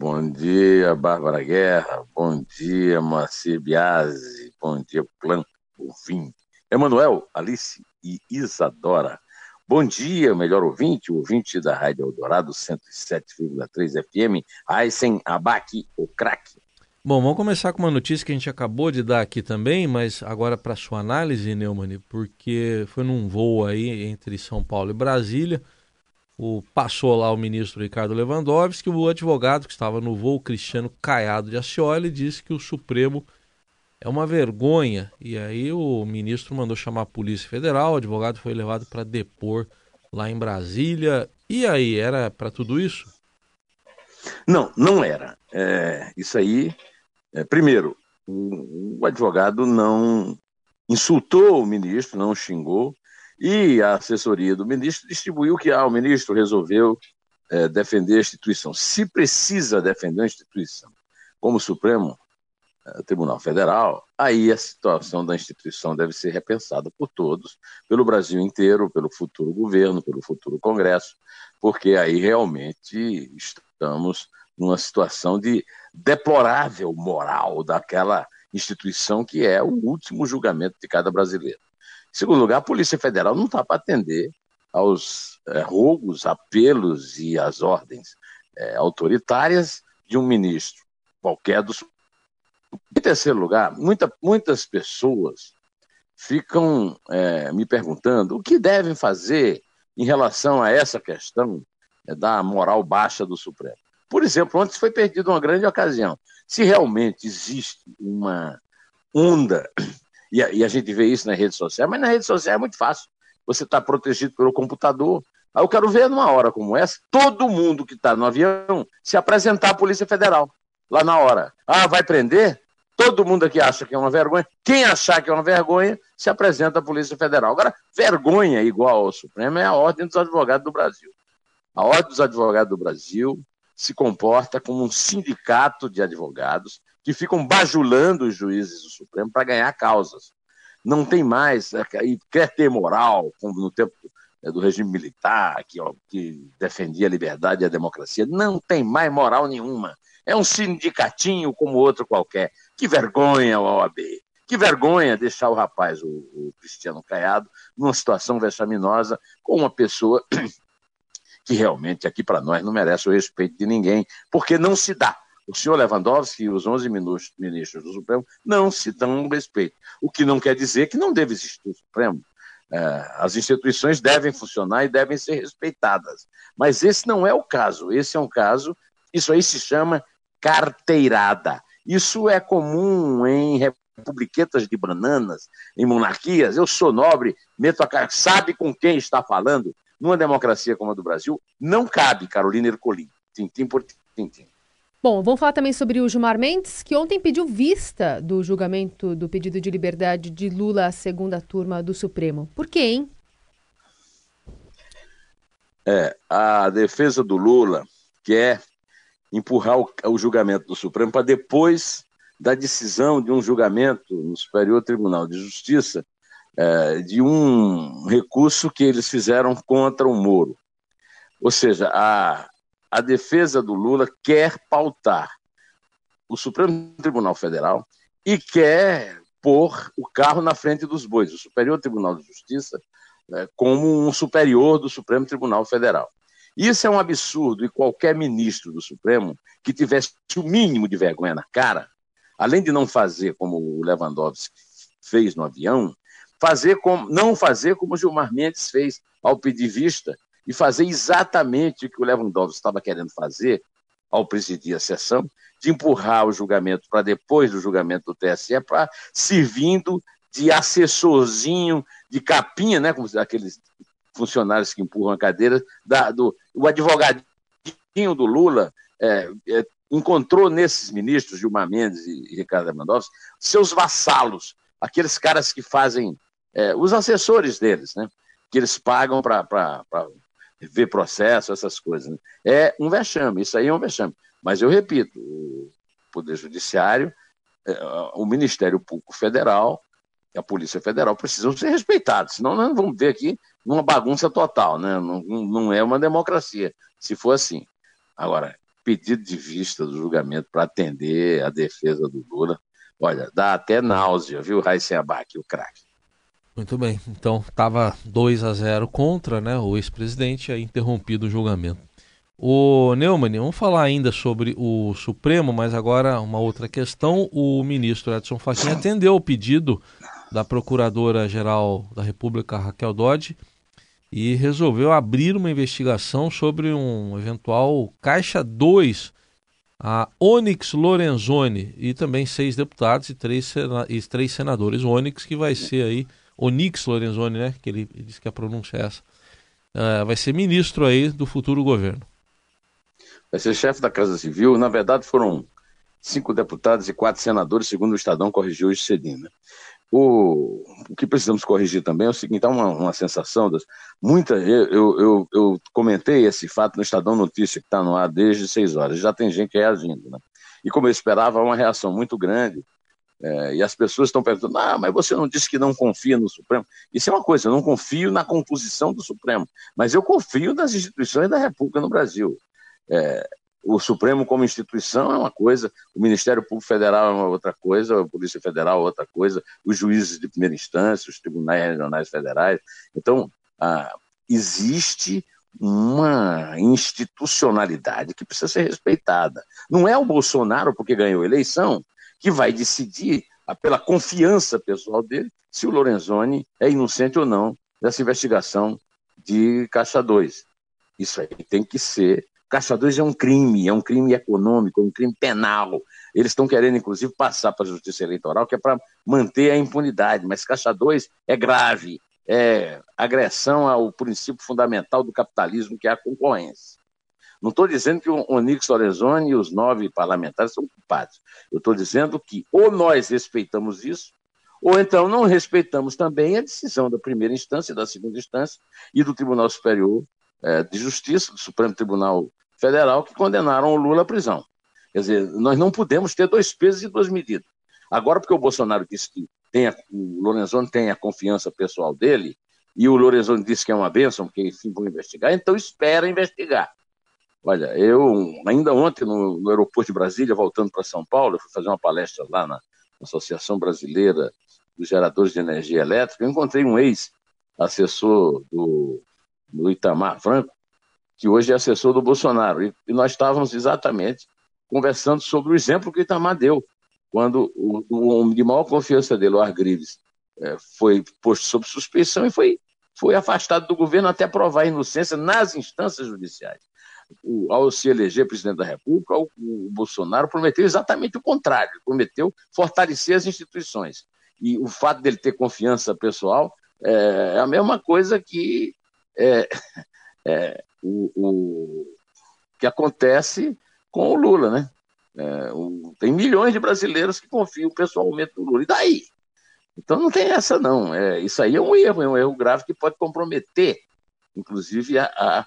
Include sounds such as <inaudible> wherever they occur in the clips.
Bom dia, Bárbara Guerra. Bom dia, Marcia Biasi. Bom dia, Plan Ouvinte. Emanuel, Alice e Isadora. Bom dia, melhor ouvinte, ouvinte da Rádio Eldorado 107,3 FM, Aysen Abac, o craque. Bom, vamos começar com uma notícia que a gente acabou de dar aqui também, mas agora para sua análise, Neumann, porque foi num voo aí entre São Paulo e Brasília, o, passou lá o ministro Ricardo Lewandowski, o advogado que estava no voo, Cristiano Caiado de Ascioli, disse que o Supremo é uma vergonha. E aí o ministro mandou chamar a Polícia Federal, o advogado foi levado para depor lá em Brasília. E aí, era para tudo isso? Não, não era. É, isso aí, é, primeiro, o, o advogado não insultou o ministro, não xingou, e a assessoria do ministro distribuiu que ah, o ministro resolveu é, defender a instituição. Se precisa defender a instituição, como Supremo eh, Tribunal Federal, aí a situação da instituição deve ser repensada por todos, pelo Brasil inteiro, pelo futuro governo, pelo futuro Congresso, porque aí realmente estamos numa situação de deplorável moral daquela instituição que é o último julgamento de cada brasileiro. Em segundo lugar, a Polícia Federal não está para atender aos é, rogos, apelos e às ordens é, autoritárias de um ministro qualquer do em terceiro lugar, muita, muitas pessoas ficam é, me perguntando o que devem fazer em relação a essa questão da moral baixa do Supremo. Por exemplo, ontem foi perdida uma grande ocasião. Se realmente existe uma onda, e a, e a gente vê isso na rede social, mas na rede social é muito fácil. Você está protegido pelo computador. Aí eu quero ver numa hora como essa, todo mundo que está no avião se apresentar à Polícia Federal lá na hora. Ah, vai prender? Todo mundo aqui acha que é uma vergonha. Quem achar que é uma vergonha, se apresenta à Polícia Federal. Agora, vergonha igual ao Supremo é a Ordem dos Advogados do Brasil. A Ordem dos Advogados do Brasil se comporta como um sindicato de advogados que ficam bajulando os juízes do Supremo para ganhar causas. Não tem mais, é, e quer ter moral, como no tempo é, do regime militar, que, ó, que defendia a liberdade e a democracia. Não tem mais moral nenhuma. É um sindicatinho como outro qualquer. Que vergonha OAB. Que vergonha deixar o rapaz, o, o Cristiano Caiado, numa situação vexaminosa com uma pessoa que realmente aqui para nós não merece o respeito de ninguém, porque não se dá. O senhor Lewandowski e os 11 ministros do Supremo não se dão respeito. O que não quer dizer que não deve existir o Supremo. É, as instituições devem funcionar e devem ser respeitadas. Mas esse não é o caso. Esse é um caso, isso aí se chama carteirada. Isso é comum em republiquetas de bananas, em monarquias. Eu sou nobre, meto a cara, sabe com quem está falando. Numa democracia como a do Brasil, não cabe Carolina Ercolim. Tintim por tintim. Bom, vamos falar também sobre o Gilmar Mendes, que ontem pediu vista do julgamento do pedido de liberdade de Lula à segunda turma do Supremo. Por quê, hein? É, a defesa do Lula quer empurrar o, o julgamento do Supremo para depois da decisão de um julgamento no Superior Tribunal de Justiça é, de um recurso que eles fizeram contra o Moro. Ou seja, a, a defesa do Lula quer pautar o Supremo Tribunal Federal e quer pôr o carro na frente dos bois, o Superior Tribunal de Justiça, é, como um superior do Supremo Tribunal Federal. Isso é um absurdo e qualquer ministro do Supremo que tivesse o mínimo de vergonha na cara, além de não fazer como o Lewandowski fez no avião, fazer como, não fazer como o Gilmar Mendes fez ao pedir vista e fazer exatamente o que o Lewandowski estava querendo fazer ao presidir a sessão, de empurrar o julgamento para depois do julgamento do TSE, para servindo de assessorzinho, de capinha, né, como aqueles funcionários que empurram a cadeira, da, do, o advogadinho do Lula é, é, encontrou nesses ministros, Gilmar Mendes e Ricardo Lewandowski, seus vassalos, aqueles caras que fazem, é, os assessores deles, né? que eles pagam para ver processo, essas coisas. Né? É um vexame, isso aí é um vexame. Mas eu repito, o Poder Judiciário, é, o Ministério Público Federal e a Polícia Federal precisam ser respeitados, senão nós vamos ver aqui uma bagunça total, né? não, não é uma democracia, se for assim. Agora, pedido de vista do julgamento para atender a defesa do Lula, olha, dá até náusea, viu, Raíssen Abac, o craque. Muito bem, então estava 2 a 0 contra né, o ex-presidente, aí interrompido o julgamento. O Neumann, vamos falar ainda sobre o Supremo, mas agora uma outra questão. O ministro Edson Fachin atendeu o pedido da Procuradora-Geral da República, Raquel Dodge, e resolveu abrir uma investigação sobre um eventual Caixa 2, a Onyx Lorenzoni, e também seis deputados e três, e três senadores. Onyx, que vai ser aí, Onyx Lorenzoni, né? Que ele, ele disse que a pronúncia é essa. Uh, vai ser ministro aí do futuro governo. Vai ser chefe da Casa Civil. Na verdade, foram cinco deputados e quatro senadores, segundo o Estadão corrigiu isso cedinho. Né? O, o que precisamos corrigir também é o seguinte: há uma, uma sensação, das, muita, eu, eu, eu, comentei esse fato no Estadão Notícia, que está no ar desde seis horas, já tem gente reagindo. Né? E como eu esperava, uma reação muito grande. É, e as pessoas estão perguntando: ah, mas você não disse que não confia no Supremo? Isso é uma coisa, eu não confio na composição do Supremo, mas eu confio nas instituições da República no Brasil. É, o Supremo como instituição é uma coisa, o Ministério Público Federal é uma outra coisa, a Polícia Federal é outra coisa, os juízes de primeira instância, os tribunais regionais federais. Então, ah, existe uma institucionalidade que precisa ser respeitada. Não é o Bolsonaro, porque ganhou a eleição, que vai decidir, pela confiança pessoal dele, se o Lorenzoni é inocente ou não dessa investigação de Caixa 2. Isso aí tem que ser Caixa 2 é um crime, é um crime econômico, é um crime penal. Eles estão querendo, inclusive, passar para a Justiça Eleitoral, que é para manter a impunidade, mas Caixa 2 é grave, é agressão ao princípio fundamental do capitalismo, que é a concorrência. Não estou dizendo que o Onix Lorenzoni e os nove parlamentares são culpados. Eu estou dizendo que ou nós respeitamos isso, ou então não respeitamos também a decisão da primeira instância, da segunda instância e do Tribunal Superior é, de Justiça, do Supremo Tribunal Federal, que condenaram o Lula à prisão. Quer dizer, nós não podemos ter dois pesos e duas medidas. Agora, porque o Bolsonaro disse que tem a, o Lorenzoni tem a confiança pessoal dele, e o Lorenzoni disse que é uma bênção, porque enfim vão investigar, então espera investigar. Olha, eu, ainda ontem, no, no aeroporto de Brasília, voltando para São Paulo, fui fazer uma palestra lá na Associação Brasileira dos Geradores de Energia Elétrica, eu encontrei um ex-assessor do do Itamar Franco, que hoje é assessor do Bolsonaro. E, e nós estávamos exatamente conversando sobre o exemplo que o Itamar deu, quando o, o homem de maior confiança dele, o Argrives, é, foi posto sob suspeição e foi, foi afastado do governo até provar a inocência nas instâncias judiciais. O, ao se eleger presidente da República, o, o Bolsonaro prometeu exatamente o contrário, prometeu fortalecer as instituições. E o fato dele ter confiança pessoal é, é a mesma coisa que é, <laughs> é o, o, que acontece com o Lula, né? É, o, tem milhões de brasileiros que confiam pessoalmente no Lula. E daí? Então não tem essa, não. É, isso aí é um erro, é um erro grave que pode comprometer, inclusive, a, a,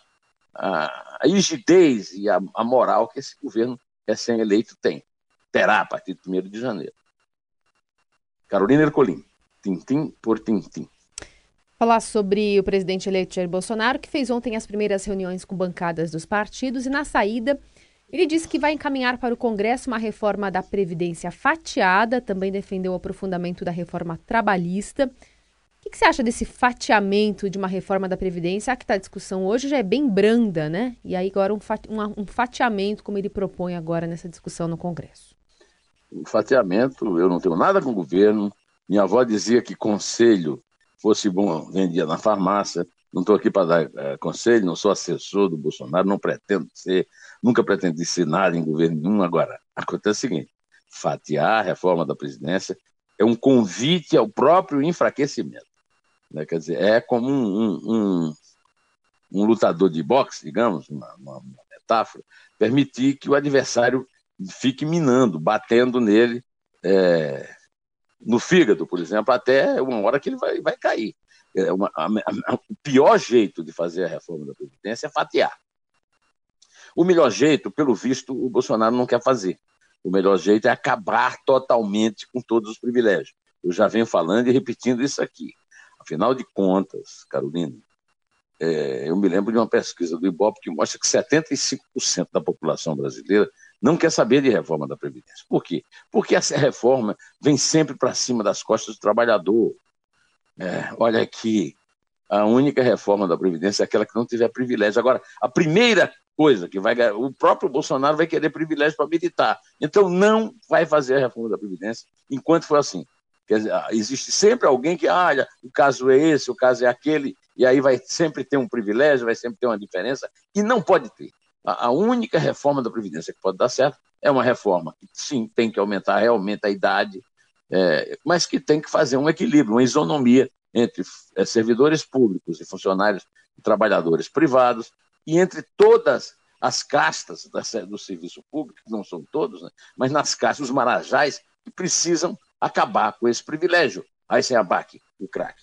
a, rigidez e a, a moral que esse governo recém-eleito tem. Terá a partir de 1 de janeiro. Carolina Ercolim, tintim por tintim falar sobre o presidente eleito Jair Bolsonaro, que fez ontem as primeiras reuniões com bancadas dos partidos e na saída ele disse que vai encaminhar para o Congresso uma reforma da Previdência fatiada, também defendeu o aprofundamento da reforma trabalhista. O que, que você acha desse fatiamento de uma reforma da Previdência? A que está a discussão hoje já é bem branda, né? E aí agora um, um fatiamento, como ele propõe agora nessa discussão no Congresso. O fatiamento, eu não tenho nada com o governo. Minha avó dizia que conselho fosse bom, vendia na farmácia. Não estou aqui para dar é, conselho, não sou assessor do Bolsonaro, não pretendo ser, nunca pretendi ser nada em governo nenhum. Agora, acontece o seguinte: fatiar a reforma da presidência é um convite ao próprio enfraquecimento. Né? Quer dizer, é como um, um, um, um lutador de boxe, digamos, uma, uma, metáfora, permitir que o adversário fique minando, batendo nele é, no fígado, por exemplo, até uma hora que ele vai, vai cair. É uma, a, a, o pior jeito de fazer a reforma da Previdência é fatiar. O melhor jeito, pelo visto, o Bolsonaro não quer fazer. O melhor jeito é acabar totalmente com todos os privilégios. Eu já venho falando e repetindo isso aqui. Afinal de contas, Carolina, é, eu me lembro de uma pesquisa do Ibope que mostra que 75% da população brasileira não quer saber de reforma da Previdência. Por quê? Porque essa reforma vem sempre para cima das costas do trabalhador. É, olha aqui, a única reforma da Previdência é aquela que não tiver privilégio. Agora, a primeira coisa que vai o próprio Bolsonaro vai querer privilégio para militar. Então não vai fazer a reforma da Previdência enquanto for assim. Quer dizer, ah, existe sempre alguém que, ah, o caso é esse, o caso é aquele, e aí vai sempre ter um privilégio, vai sempre ter uma diferença, e não pode ter. A, única reforma da Previdência que pode dar certo é uma reforma que, sim, tem que aumentar realmente a idade, é, mas que tem que fazer um equilíbrio, uma isonomia entre é, servidores públicos e funcionários e trabalhadores privados, e entre todas as castas do serviço público, que não são todos, né, mas nas castas, os marajás, que precisam acabar com esse privilégio. Aí sem abaque, o craque.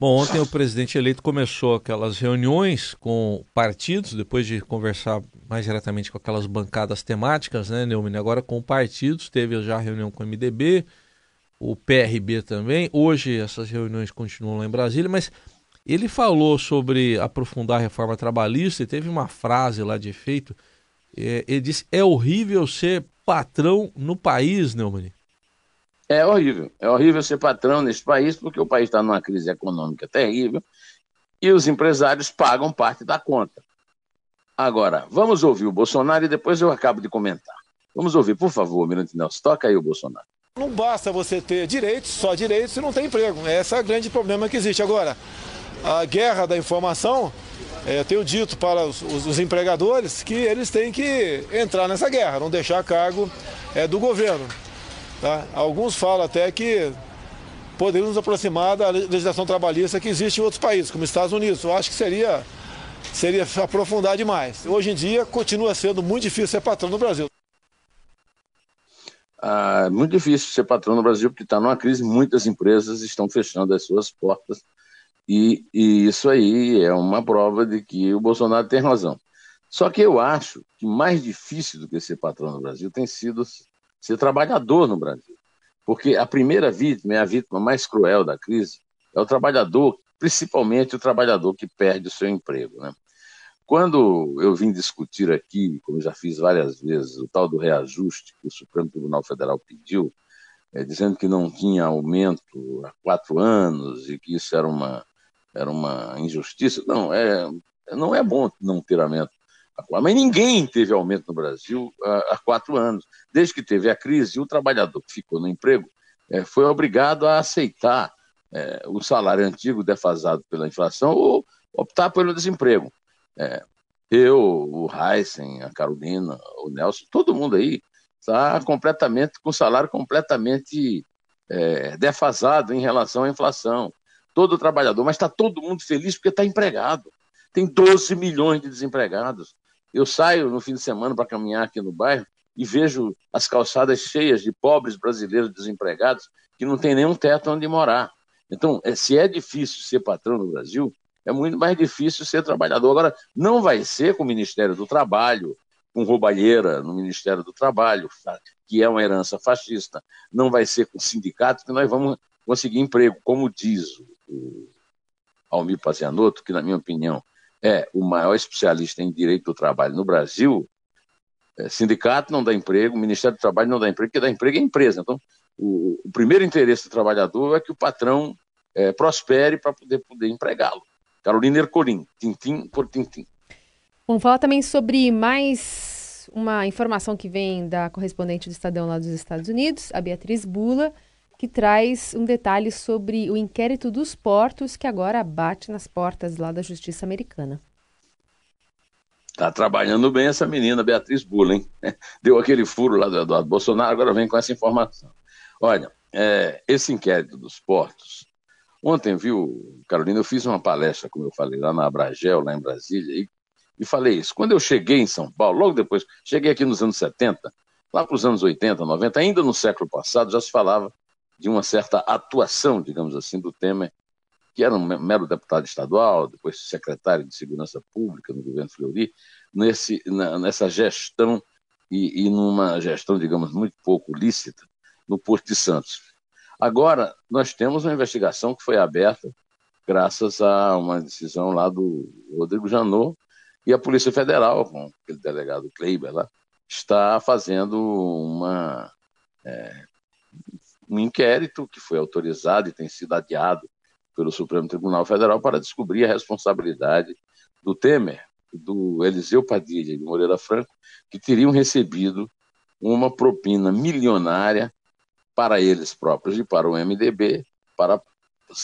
Bom, ontem o presidente eleito começou aquelas reuniões com partidos, depois de conversar mais diretamente com aquelas bancadas temáticas, né, Neumann? Agora com partidos, teve já reunião com o MDB, o PRB também. Hoje essas reuniões continuam lá em Brasília, mas ele falou sobre aprofundar a reforma trabalhista e teve uma frase lá de efeito. É, ele disse: é horrível ser patrão no país, Neumann. É horrível. É horrível ser patrão nesse país, porque o país está numa crise econômica terrível e os empresários pagam parte da conta. Agora, vamos ouvir o Bolsonaro e depois eu acabo de comentar. Vamos ouvir, por favor, Mirante Nelson. Toca aí o Bolsonaro. Não basta você ter direitos, só direitos, se não tem emprego. Esse é o grande problema que existe. Agora, a guerra da informação, é, eu tenho dito para os, empregadores que eles têm que entrar nessa guerra, não deixar cargo é, do governo. Tá? Alguns falam até que poderíamos nos aproximar da legislação trabalhista que existe em outros países, como Estados Unidos. Eu acho que seria, seria aprofundar demais. Hoje em dia, continua sendo muito difícil ser patrão no Brasil. Ah, muito difícil ser patrão no Brasil, porque está numa crise, muitas empresas estão fechando as suas portas, e, e isso aí é uma prova de que o Bolsonaro tem razão. Só que eu acho que mais difícil do que ser patrão no Brasil tem sido ser trabalhador no Brasil. Porque a primeira vítima, é a vítima mais cruel da crise, é o trabalhador, principalmente o trabalhador que perde o seu emprego. Né? Quando eu vim discutir aqui, como já fiz várias vezes, o tal do reajuste que o Supremo Tribunal Federal pediu, é, dizendo que não tinha aumento há quatro anos e que isso era uma, era uma injustiça, não, é, não é bom não ter aumento mas ninguém teve aumento no Brasil há, quatro anos. Desde que teve a crise, o trabalhador que ficou no emprego é, foi obrigado a aceitar é, o salário antigo defasado pela inflação ou optar pelo desemprego. É, eu, o Heisen, a Carolina, o Nelson, todo mundo aí está completamente com salário completamente defasado em relação à inflação. Todo trabalhador, mas está todo mundo feliz porque está empregado. Tem 12 milhões de desempregados. Eu saio no fim de semana para caminhar aqui no bairro e vejo as calçadas cheias de pobres brasileiros desempregados que não tem nenhum teto onde morar. Então, é, se é difícil ser patrão no Brasil, é muito mais difícil ser trabalhador. Agora, não vai ser com o Ministério do Trabalho, com roubalheira no Ministério do Trabalho, que é uma herança fascista. Não vai ser com sindicatos que nós vamos conseguir emprego, como diz o Almir Pazianotto, que, na minha opinião, é o maior especialista em direito do trabalho no Brasil, é, sindicato não dá emprego, Ministério do Trabalho não dá emprego, porque dá emprego é empresa. Então, o, o primeiro interesse do trabalhador é que o patrão é, prospere para poder, poder empregá-lo. Carolina Ercolim, tintim por tintim. Vamos falar também sobre mais uma informação que vem da correspondente do Estadão lá dos Estados Unidos, a Beatriz Bula, que traz um detalhe sobre o inquérito dos portos que agora bate nas portas lá da justiça americana. Tá trabalhando bem essa menina, Beatriz Bula, hein? <laughs> Deu aquele furo lá do Eduardo Bolsonaro, agora vem com essa informação. Olha, é, esse inquérito dos portos. Ontem, viu, Carolina, eu fiz uma palestra, como eu falei, lá na Abragel, lá em Brasília, e, e falei isso. Quando eu cheguei em São Paulo, logo depois, cheguei aqui nos anos 70, lá para os anos 80, 90, ainda no século passado, já se falava de uma certa atuação, digamos assim, do Temer, que era um mero deputado estadual, depois secretário de Segurança Pública no governo Fleury, nesse, na, nessa gestão e, e numa gestão, digamos, muito pouco lícita no Porto de Santos. Agora, nós temos uma investigação que foi aberta graças a uma decisão lá do Rodrigo Janot e a Polícia Federal, com aquele delegado Kleiber lá, está fazendo uma, é, um inquérito que foi autorizado e tem sido adiado pelo Supremo Tribunal Federal para descobrir a responsabilidade do Temer, do Eliseu Padilha e de Moreira Franco, que teriam recebido uma propina milionária para eles próprios e para o MDB, para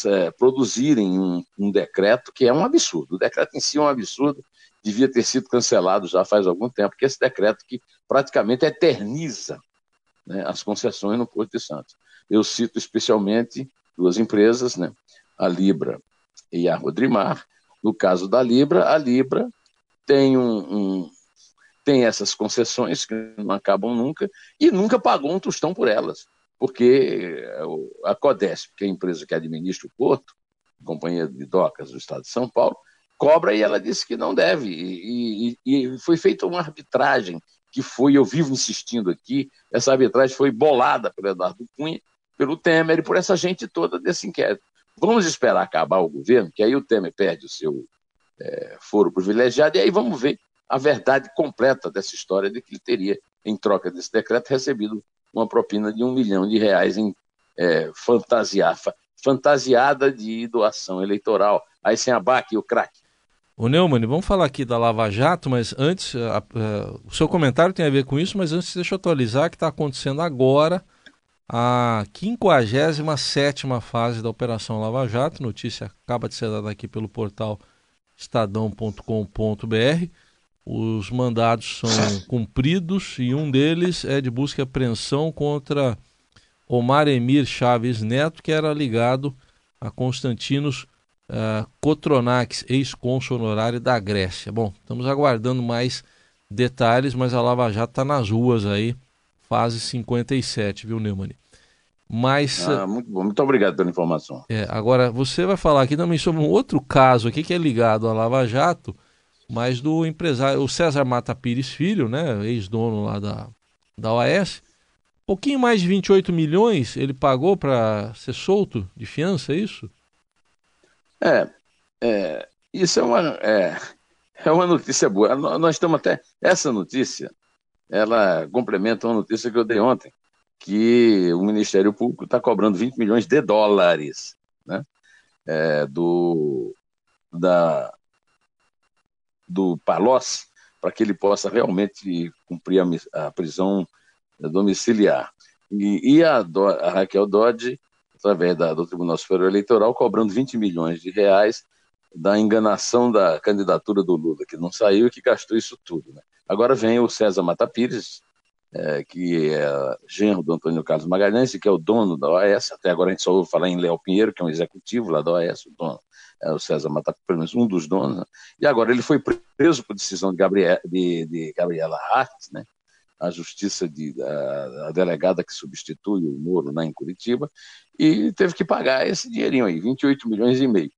é, produzirem um, um, decreto que é um absurdo. O decreto em si é um absurdo, devia ter sido cancelado já faz algum tempo, que esse decreto que praticamente eterniza né, as concessões no Porto de Santos. Eu cito especialmente duas empresas, né, a Libra e a Rodrimar. No caso da Libra, a Libra tem um, um tem essas concessões que não acabam nunca e nunca pagou um tostão por elas porque a Codesp, que é a empresa que administra o porto, companhia de docas do estado de São Paulo, cobra e ela disse que não deve. E, e, e, foi feita uma arbitragem que foi, eu vivo insistindo aqui, essa arbitragem foi bolada pelo Eduardo Cunha, pelo Temer e por essa gente toda desse inquérito. Vamos esperar acabar o governo, que aí o Temer perde o seu é, foro privilegiado, e aí vamos ver a verdade completa dessa história de que ele teria, em troca desse decreto, recebido uma propina de um milhão de reais em é, fantasiada de doação eleitoral. Aí sem abaque o craque. O Neumann, vamos falar aqui da Lava Jato, mas antes, a, a, o seu comentário tem a ver com isso, mas antes deixa eu atualizar que está acontecendo agora a 57 fase da Operação Lava Jato. Notícia acaba de ser dada aqui pelo portal estadão.com.br. Os mandados são cumpridos e um deles é de busca e apreensão contra Omar Emir Chaves Neto, que era ligado a Constantinos uh, ex-cônsul honorário da Grécia. Bom, estamos aguardando mais detalhes, mas a Lava Jato está nas ruas aí, fase 57, viu, Neumann? Mas, ah, muito bom, muito obrigado pela informação. É, agora, você vai falar aqui também sobre um outro caso aqui que é ligado à Lava Jato, mas do empresário, o César Mata Pires Filho, né, ex-dono lá da, da OAS, pouquinho mais de 28 milhões ele pagou para ser solto de fiança, é isso? É, é isso é uma, é, <laughs> é uma notícia boa. Nós estamos até. Essa notícia, ela complementa uma notícia que eu dei ontem, que o Ministério Público está cobrando 20 milhões de dólares né, é, do, da, do Palocci para que ele possa realmente cumprir a, a prisão domiciliar. E, e a, a, Raquel Dodge, através da, do Tribunal Superior Eleitoral, cobrando 20 milhões de reais da enganação da candidatura do Lula, que não saiu e que gastou isso tudo. Né? Agora vem o César Mata é, que é genro do Antônio Carlos Magalhães, que é o dono da OAS. Até agora a gente só ouve falar em Léo Pinheiro, que é um executivo lá da OAS, o dono é, o César Mata, pelo menos um dos donos, né? e agora ele foi preso por decisão de, Gabriel, de, de Gabriela Hart, né? a justiça de, a, a, delegada que substitui o Moro lá em Curitiba, e teve que pagar esse dinheirinho aí, 28 milhões e meio.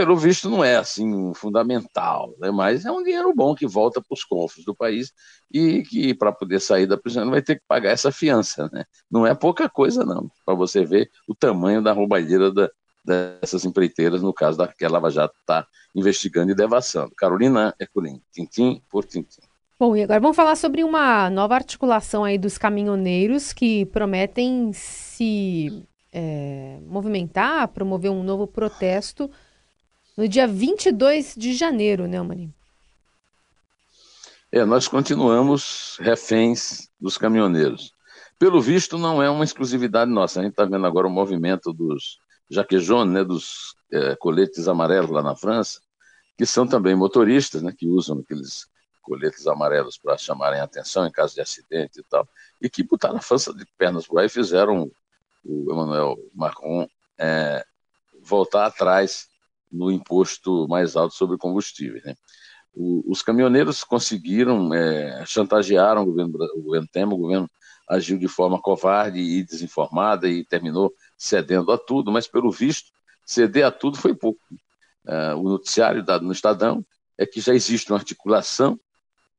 Pelo visto não é assim fundamental, né? mas é um dinheiro bom que volta para os cofres do país e que para poder sair da prisão vai ter que pagar essa fiança. Né? Não é pouca coisa não, para você ver o tamanho da roubalheira da, dessas empreiteiras, no caso da que a Lava Jato está investigando e devassando. Carolina Ercolim, tintim por tintim. Bom, e agora vamos falar sobre uma nova articulação aí dos caminhoneiros que prometem se é, movimentar, promover um novo protesto no dia 22 de janeiro, né, Mani? É, nós continuamos reféns dos caminhoneiros. Pelo visto, não é uma exclusividade nossa. A gente está vendo agora o movimento dos Jaquejone, né, dos é, coletes amarelos lá na França, que são também motoristas, né, que usam aqueles coletes amarelos para chamarem atenção em caso de acidente e tal, e que botaram a França de pernas por aí e fizeram o Emmanuel Macron é, voltar atrás no imposto mais alto sobre combustíveis. Né? O, os caminhoneiros conseguiram, é, chantagearam o governo, o governo Temer, o governo agiu de forma covarde e desinformada e terminou cedendo a tudo, mas pelo visto, ceder a tudo foi pouco. Uh, o noticiário dado no Estadão é que já existe uma articulação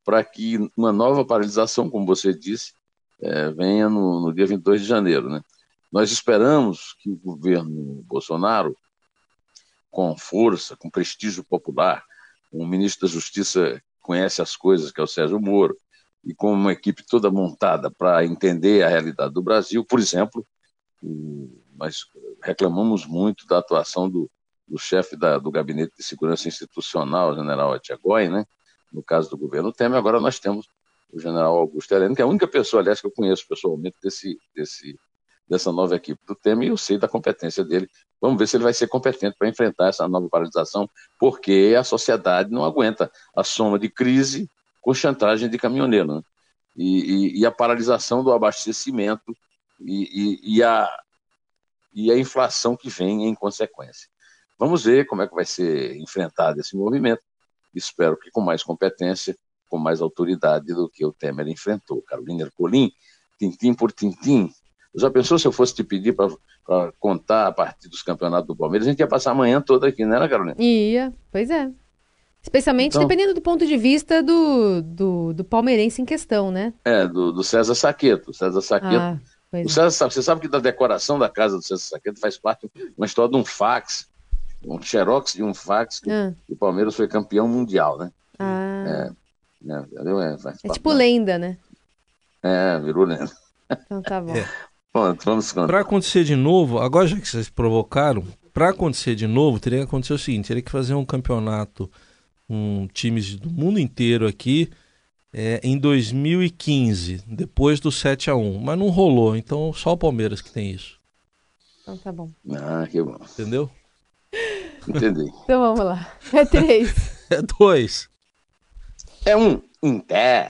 para que uma nova paralisação, como você disse, é, venha no, no, dia 22 de janeiro. Né? Nós esperamos que o governo Bolsonaro, com força, com prestígio popular, o ministro da Justiça conhece as coisas, que é o Sérgio Moro, e com uma equipe toda montada para entender a realidade do Brasil, por exemplo, nós reclamamos muito da atuação do, do chefe da, do Gabinete de Segurança Institucional, o general Atiagoy, né? no caso do governo Temer, agora nós temos o general Augusto Heleno, que é a única pessoa, aliás, que eu conheço pessoalmente desse, desse, dessa nova equipe do Temer, e eu sei da competência dele. Vamos ver se ele vai ser competente para enfrentar essa nova paralisação, porque a sociedade não aguenta a soma de crise com chantagem de caminhoneiro. Né? E, e, e, a paralisação do abastecimento e, e, a, e a inflação que vem em consequência. Vamos ver como é que vai ser enfrentado esse movimento. Espero que com mais competência, com mais autoridade do que o Temer enfrentou. Carolina Ercolim, tintim por tintim. Já pensou se eu fosse te pedir para contar a partir dos campeonatos do Palmeiras? A gente ia passar a manhã toda aqui, não era, Carolina? Ia, pois é. Especialmente então, dependendo do ponto de vista do, do, do, palmeirense em questão, né? É, do, do César Saqueto. César Saqueto. Ah, o é. César, você sabe que da decoração da casa do César Saqueto faz parte uma história de um fax, um xerox de um fax, que ah. o Palmeiras foi campeão mundial, né? Ah. É, é, é, é tipo lenda, né? É, virou lenda. Então tá bom. Pronto, vamos contar. Para acontecer de novo, agora já que vocês provocaram, para acontecer de novo, teria que acontecer o seguinte: teria que fazer um campeonato com times do mundo inteiro aqui é, em 2015, depois do 7 a 1 Mas não rolou, então só o Palmeiras que tem isso. Então tá bom. Ah, que bom. Entendeu? Entendi. <laughs> então vamos lá. É três. <laughs> é dois. É um. Em pé.